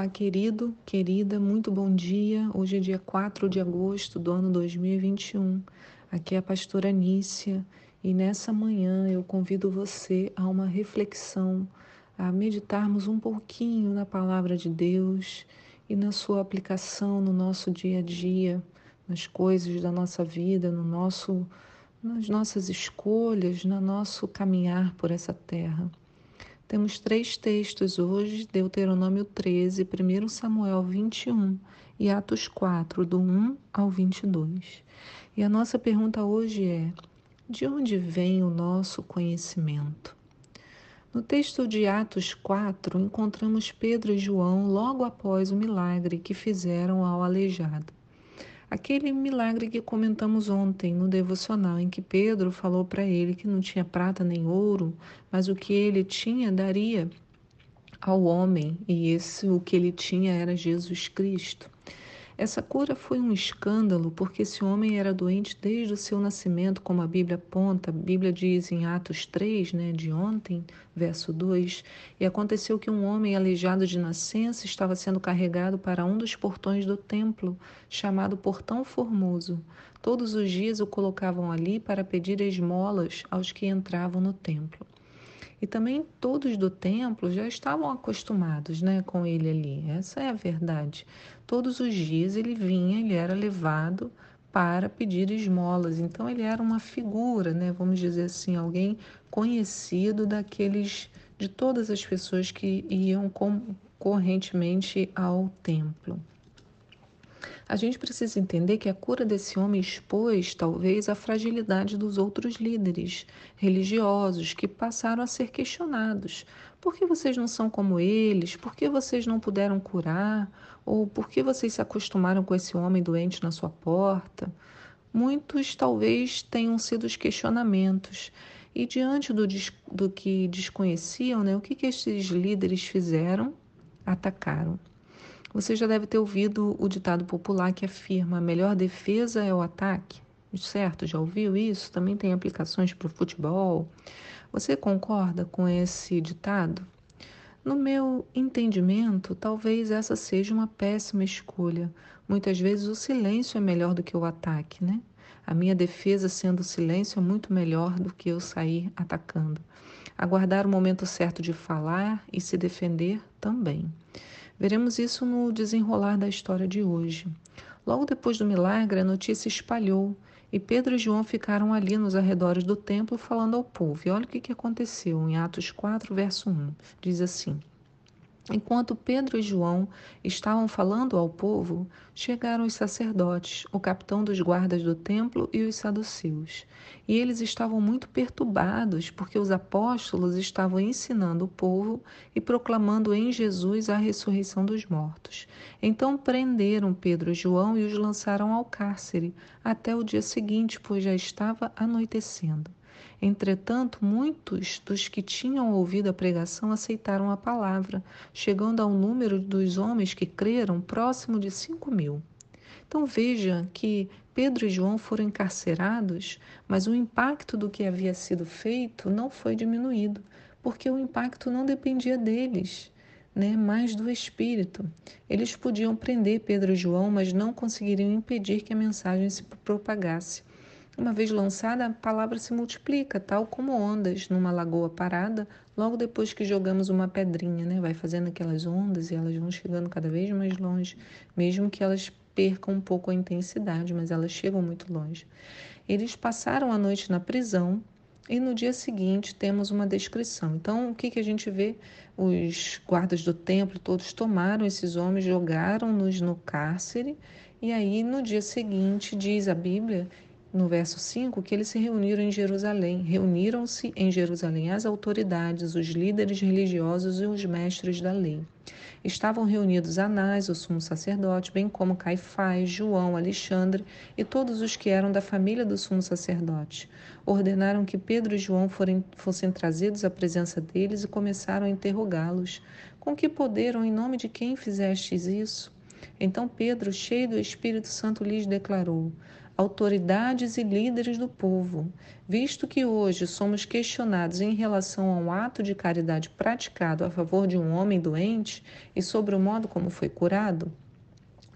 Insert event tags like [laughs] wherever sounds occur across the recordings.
Olá, querido, querida, muito bom dia. Hoje é dia 4 de agosto do ano 2021. Aqui é a pastora Nícia e nessa manhã eu convido você a uma reflexão, a meditarmos um pouquinho na palavra de Deus e na sua aplicação no nosso dia a dia, nas coisas da nossa vida, no nosso nas nossas escolhas, no nosso caminhar por essa terra. Temos três textos hoje: Deuteronômio 13, 1 Samuel 21 e Atos 4, do 1 ao 22. E a nossa pergunta hoje é: de onde vem o nosso conhecimento? No texto de Atos 4, encontramos Pedro e João logo após o milagre que fizeram ao aleijado. Aquele milagre que comentamos ontem no devocional, em que Pedro falou para ele que não tinha prata nem ouro, mas o que ele tinha daria ao homem, e esse o que ele tinha era Jesus Cristo. Essa cura foi um escândalo porque esse homem era doente desde o seu nascimento, como a Bíblia aponta. A Bíblia diz em Atos 3, né, de ontem, verso 2: E aconteceu que um homem aleijado de nascença estava sendo carregado para um dos portões do templo, chamado Portão Formoso. Todos os dias o colocavam ali para pedir esmolas aos que entravam no templo. E também todos do templo já estavam acostumados né, com ele ali. Essa é a verdade. Todos os dias ele vinha, ele era levado para pedir esmolas. Então ele era uma figura, né, vamos dizer assim, alguém conhecido daqueles de todas as pessoas que iam correntemente ao templo. A gente precisa entender que a cura desse homem expôs, talvez, a fragilidade dos outros líderes religiosos que passaram a ser questionados. Por que vocês não são como eles? Por que vocês não puderam curar? Ou por que vocês se acostumaram com esse homem doente na sua porta? Muitos talvez tenham sido os questionamentos. E diante do, do que desconheciam, né, o que, que esses líderes fizeram? Atacaram. Você já deve ter ouvido o ditado popular que afirma: a melhor defesa é o ataque. Certo? Já ouviu isso? Também tem aplicações para o futebol. Você concorda com esse ditado? No meu entendimento, talvez essa seja uma péssima escolha. Muitas vezes o silêncio é melhor do que o ataque, né? A minha defesa sendo silêncio é muito melhor do que eu sair atacando. Aguardar o momento certo de falar e se defender também. Veremos isso no desenrolar da história de hoje. Logo depois do milagre, a notícia espalhou e Pedro e João ficaram ali nos arredores do templo falando ao povo. E olha o que aconteceu em Atos 4, verso 1. Diz assim: Enquanto Pedro e João estavam falando ao povo, chegaram os sacerdotes, o capitão dos guardas do templo e os saduceus. E eles estavam muito perturbados, porque os apóstolos estavam ensinando o povo e proclamando em Jesus a ressurreição dos mortos. Então prenderam Pedro e João e os lançaram ao cárcere até o dia seguinte, pois já estava anoitecendo. Entretanto, muitos dos que tinham ouvido a pregação aceitaram a palavra, chegando ao número dos homens que creram próximo de cinco mil. Então veja que Pedro e João foram encarcerados, mas o impacto do que havia sido feito não foi diminuído, porque o impacto não dependia deles. Né, mais do Espírito. Eles podiam prender Pedro e João, mas não conseguiriam impedir que a mensagem se propagasse. Uma vez lançada, a palavra se multiplica, tal como ondas numa lagoa parada, logo depois que jogamos uma pedrinha, né? Vai fazendo aquelas ondas e elas vão chegando cada vez mais longe, mesmo que elas percam um pouco a intensidade, mas elas chegam muito longe. Eles passaram a noite na prisão e no dia seguinte temos uma descrição. Então, o que, que a gente vê? Os guardas do templo todos tomaram esses homens, jogaram-nos no cárcere, e aí no dia seguinte, diz a Bíblia, no verso 5 que eles se reuniram em Jerusalém. Reuniram-se em Jerusalém as autoridades, os líderes religiosos e os mestres da lei. Estavam reunidos Anás, o sumo sacerdote, bem como Caifás, João, Alexandre e todos os que eram da família do sumo sacerdote. Ordenaram que Pedro e João forem, fossem trazidos à presença deles e começaram a interrogá-los. Com que poder ou em nome de quem fizestes isso? Então Pedro, cheio do Espírito Santo, lhes declarou: autoridades e líderes do povo, visto que hoje somos questionados em relação ao ato de caridade praticado a favor de um homem doente e sobre o modo como foi curado?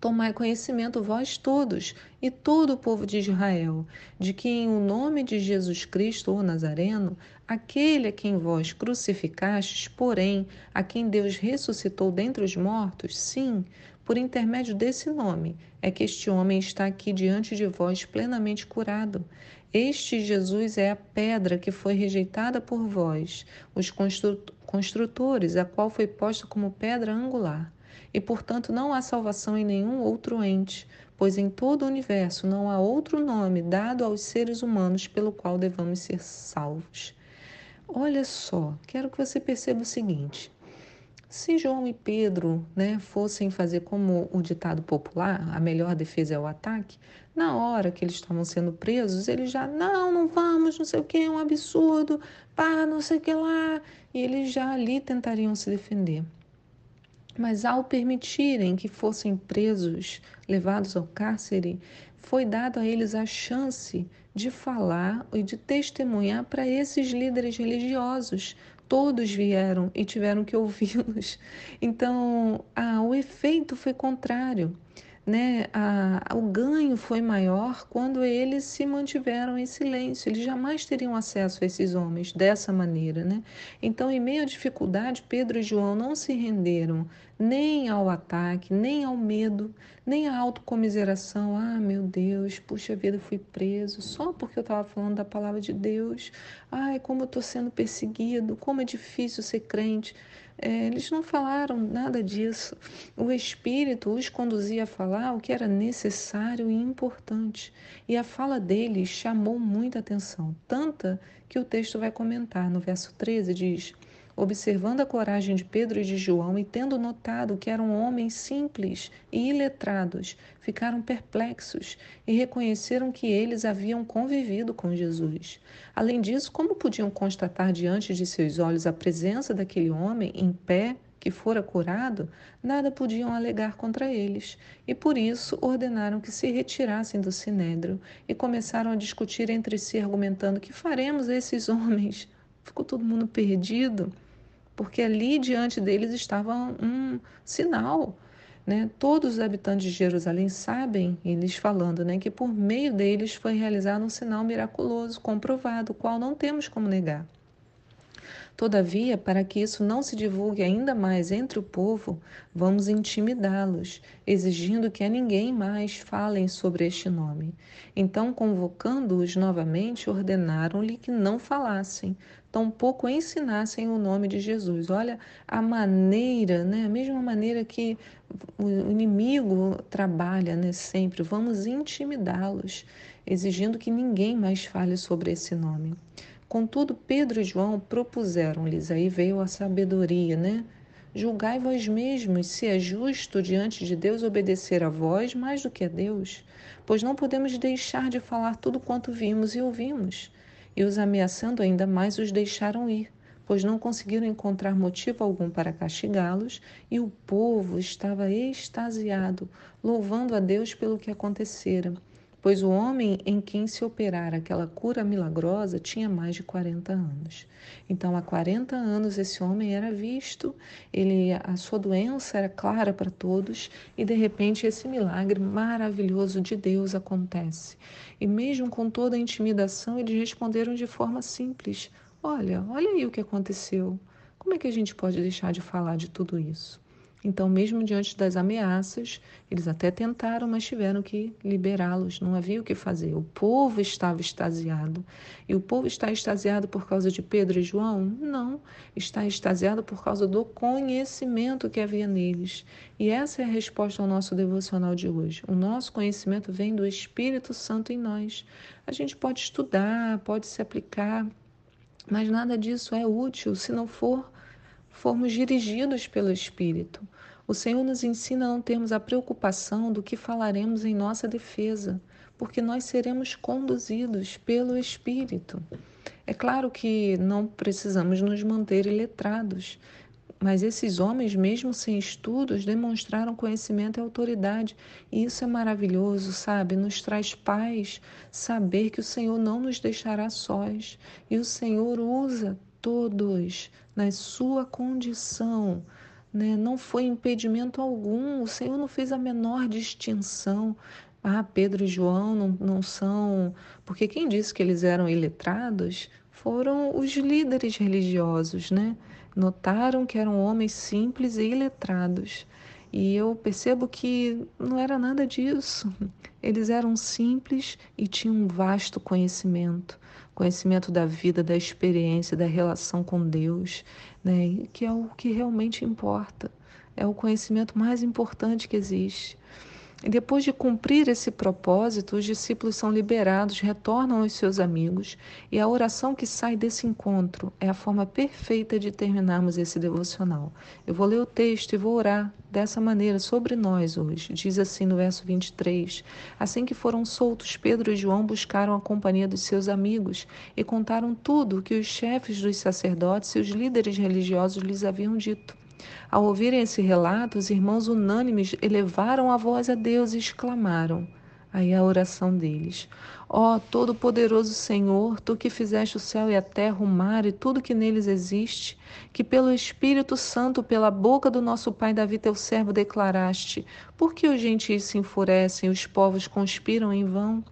Tomai conhecimento vós todos e todo o povo de Israel, de que em o nome de Jesus Cristo, o Nazareno, aquele a quem vós crucificastes, porém, a quem Deus ressuscitou dentre os mortos, sim, por intermédio desse nome, é que este homem está aqui diante de vós plenamente curado. Este Jesus é a pedra que foi rejeitada por vós, os construtores, a qual foi posta como pedra angular e, portanto, não há salvação em nenhum outro ente, pois em todo o universo não há outro nome dado aos seres humanos pelo qual devamos ser salvos. Olha só, quero que você perceba o seguinte: se João e Pedro né, fossem fazer como o ditado popular, a melhor defesa é o ataque, na hora que eles estavam sendo presos, eles já, não, não vamos, não sei o que, é um absurdo, pá, não sei o que lá, e eles já ali tentariam se defender. Mas ao permitirem que fossem presos, levados ao cárcere, foi dado a eles a chance de falar e de testemunhar para esses líderes religiosos. Todos vieram e tiveram que ouvi-los. Então, ah, o efeito foi contrário né, a, o ganho foi maior quando eles se mantiveram em silêncio. Eles jamais teriam acesso a esses homens dessa maneira. Né? Então, em meio à dificuldade, Pedro e João não se renderam nem ao ataque, nem ao medo, nem à autocomiseração. Ah, meu Deus, puxa vida, fui preso só porque eu estava falando da palavra de Deus. Ai, como eu estou sendo perseguido, como é difícil ser crente. É, eles não falaram nada disso. O Espírito os conduzia a falar o que era necessário e importante. E a fala deles chamou muita atenção, tanta que o texto vai comentar. No verso 13 diz observando a coragem de Pedro e de João e tendo notado que eram homens simples e iletrados, ficaram perplexos e reconheceram que eles haviam convivido com Jesus. Além disso, como podiam constatar diante de seus olhos a presença daquele homem em pé que fora curado, nada podiam alegar contra eles, e por isso ordenaram que se retirassem do sinédrio e começaram a discutir entre si, argumentando: que faremos a esses homens? Ficou todo mundo perdido porque ali diante deles estava um sinal. Né? Todos os habitantes de Jerusalém sabem, eles falando, né, que por meio deles foi realizado um sinal miraculoso, comprovado, o qual não temos como negar. Todavia, para que isso não se divulgue ainda mais entre o povo, vamos intimidá-los, exigindo que a ninguém mais falem sobre este nome. Então, convocando-os novamente, ordenaram-lhe que não falassem, tampouco ensinassem o nome de Jesus. Olha a maneira, né? a mesma maneira que o inimigo trabalha né? sempre. Vamos intimidá-los, exigindo que ninguém mais fale sobre esse nome. Contudo, Pedro e João propuseram-lhes, aí veio a sabedoria, né? Julgai vós mesmos se é justo diante de Deus obedecer a vós mais do que a Deus, pois não podemos deixar de falar tudo quanto vimos e ouvimos. E os ameaçando ainda mais, os deixaram ir, pois não conseguiram encontrar motivo algum para castigá-los, e o povo estava extasiado, louvando a Deus pelo que acontecera pois o homem em quem se operara aquela cura milagrosa tinha mais de 40 anos. Então, há 40 anos esse homem era visto, ele a sua doença era clara para todos e de repente esse milagre maravilhoso de Deus acontece. E mesmo com toda a intimidação, eles responderam de forma simples: "Olha, olha aí o que aconteceu. Como é que a gente pode deixar de falar de tudo isso?" Então, mesmo diante das ameaças, eles até tentaram, mas tiveram que liberá-los. Não havia o que fazer. O povo estava extasiado. E o povo está extasiado por causa de Pedro e João? Não. Está extasiado por causa do conhecimento que havia neles. E essa é a resposta ao nosso devocional de hoje. O nosso conhecimento vem do Espírito Santo em nós. A gente pode estudar, pode se aplicar, mas nada disso é útil se não for formos dirigidos pelo Espírito. O Senhor nos ensina a não termos a preocupação do que falaremos em nossa defesa, porque nós seremos conduzidos pelo Espírito. É claro que não precisamos nos manter iletrados. mas esses homens, mesmo sem estudos, demonstraram conhecimento e autoridade. E isso é maravilhoso, sabe? Nos traz paz saber que o Senhor não nos deixará sós. E o Senhor usa todos na sua condição. Né? Não foi impedimento algum, o Senhor não fez a menor distinção. Ah, Pedro e João não, não são. Porque quem disse que eles eram iletrados foram os líderes religiosos, né? Notaram que eram homens simples e iletrados. E eu percebo que não era nada disso. Eles eram simples e tinham um vasto conhecimento conhecimento da vida, da experiência, da relação com Deus, né? que é o que realmente importa. É o conhecimento mais importante que existe. E depois de cumprir esse propósito, os discípulos são liberados, retornam aos seus amigos, e a oração que sai desse encontro é a forma perfeita de terminarmos esse devocional. Eu vou ler o texto e vou orar dessa maneira sobre nós hoje. Diz assim no verso 23: Assim que foram soltos, Pedro e João buscaram a companhia dos seus amigos e contaram tudo o que os chefes dos sacerdotes e os líderes religiosos lhes haviam dito. Ao ouvirem esse relato, os irmãos unânimes elevaram a voz a Deus e exclamaram. Aí a oração deles: Ó oh, Todo-Poderoso Senhor, tu que fizeste o céu e a terra, o mar e tudo que neles existe, que pelo Espírito Santo, pela boca do nosso pai Davi, teu servo, declaraste: Por que os gentios se enfurecem e os povos conspiram em vão?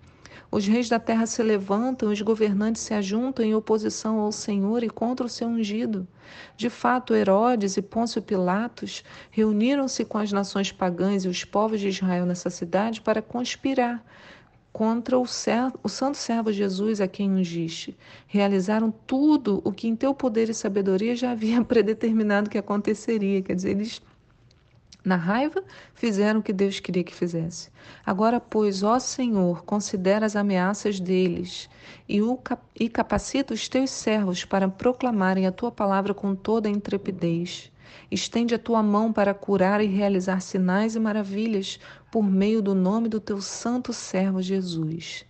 Os reis da terra se levantam, os governantes se ajuntam em oposição ao Senhor e contra o seu ungido. De fato, Herodes e Pôncio Pilatos reuniram-se com as nações pagãs e os povos de Israel nessa cidade para conspirar contra o, o santo servo Jesus a quem ungiste. Realizaram tudo o que em teu poder e sabedoria já havia [laughs] predeterminado que aconteceria. Quer dizer, eles na raiva, fizeram o que Deus queria que fizesse. Agora, pois, ó Senhor, considera as ameaças deles e, o, e capacita os teus servos para proclamarem a tua palavra com toda a intrepidez. Estende a tua mão para curar e realizar sinais e maravilhas por meio do nome do teu santo servo Jesus.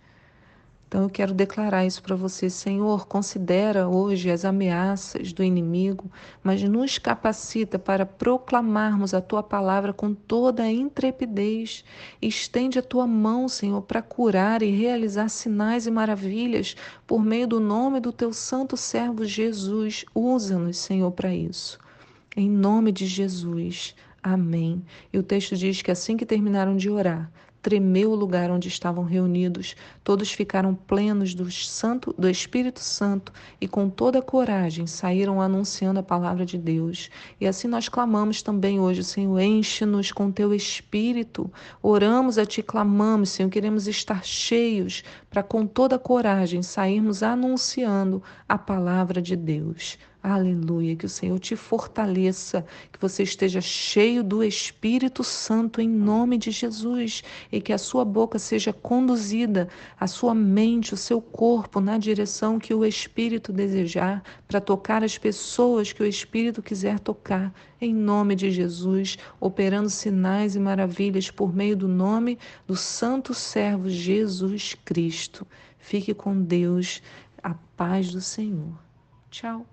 Então eu quero declarar isso para você, Senhor. Considera hoje as ameaças do inimigo, mas nos capacita para proclamarmos a tua palavra com toda a intrepidez. Estende a tua mão, Senhor, para curar e realizar sinais e maravilhas por meio do nome do teu santo servo Jesus. Usa-nos, Senhor, para isso. Em nome de Jesus. Amém. E o texto diz que assim que terminaram de orar, tremeu o lugar onde estavam reunidos. Todos ficaram plenos do, santo, do Espírito Santo e com toda coragem saíram anunciando a palavra de Deus. E assim nós clamamos também hoje, Senhor, enche-nos com teu Espírito. Oramos a ti, clamamos, Senhor, queremos estar cheios para com toda coragem sairmos anunciando a palavra de Deus. Aleluia, que o Senhor te fortaleça, que você esteja cheio do Espírito Santo em nome de Jesus e que a sua boca seja conduzida, a sua mente, o seu corpo na direção que o Espírito desejar, para tocar as pessoas que o Espírito quiser tocar, em nome de Jesus, operando sinais e maravilhas por meio do nome do Santo Servo Jesus Cristo. Fique com Deus, a paz do Senhor. Tchau.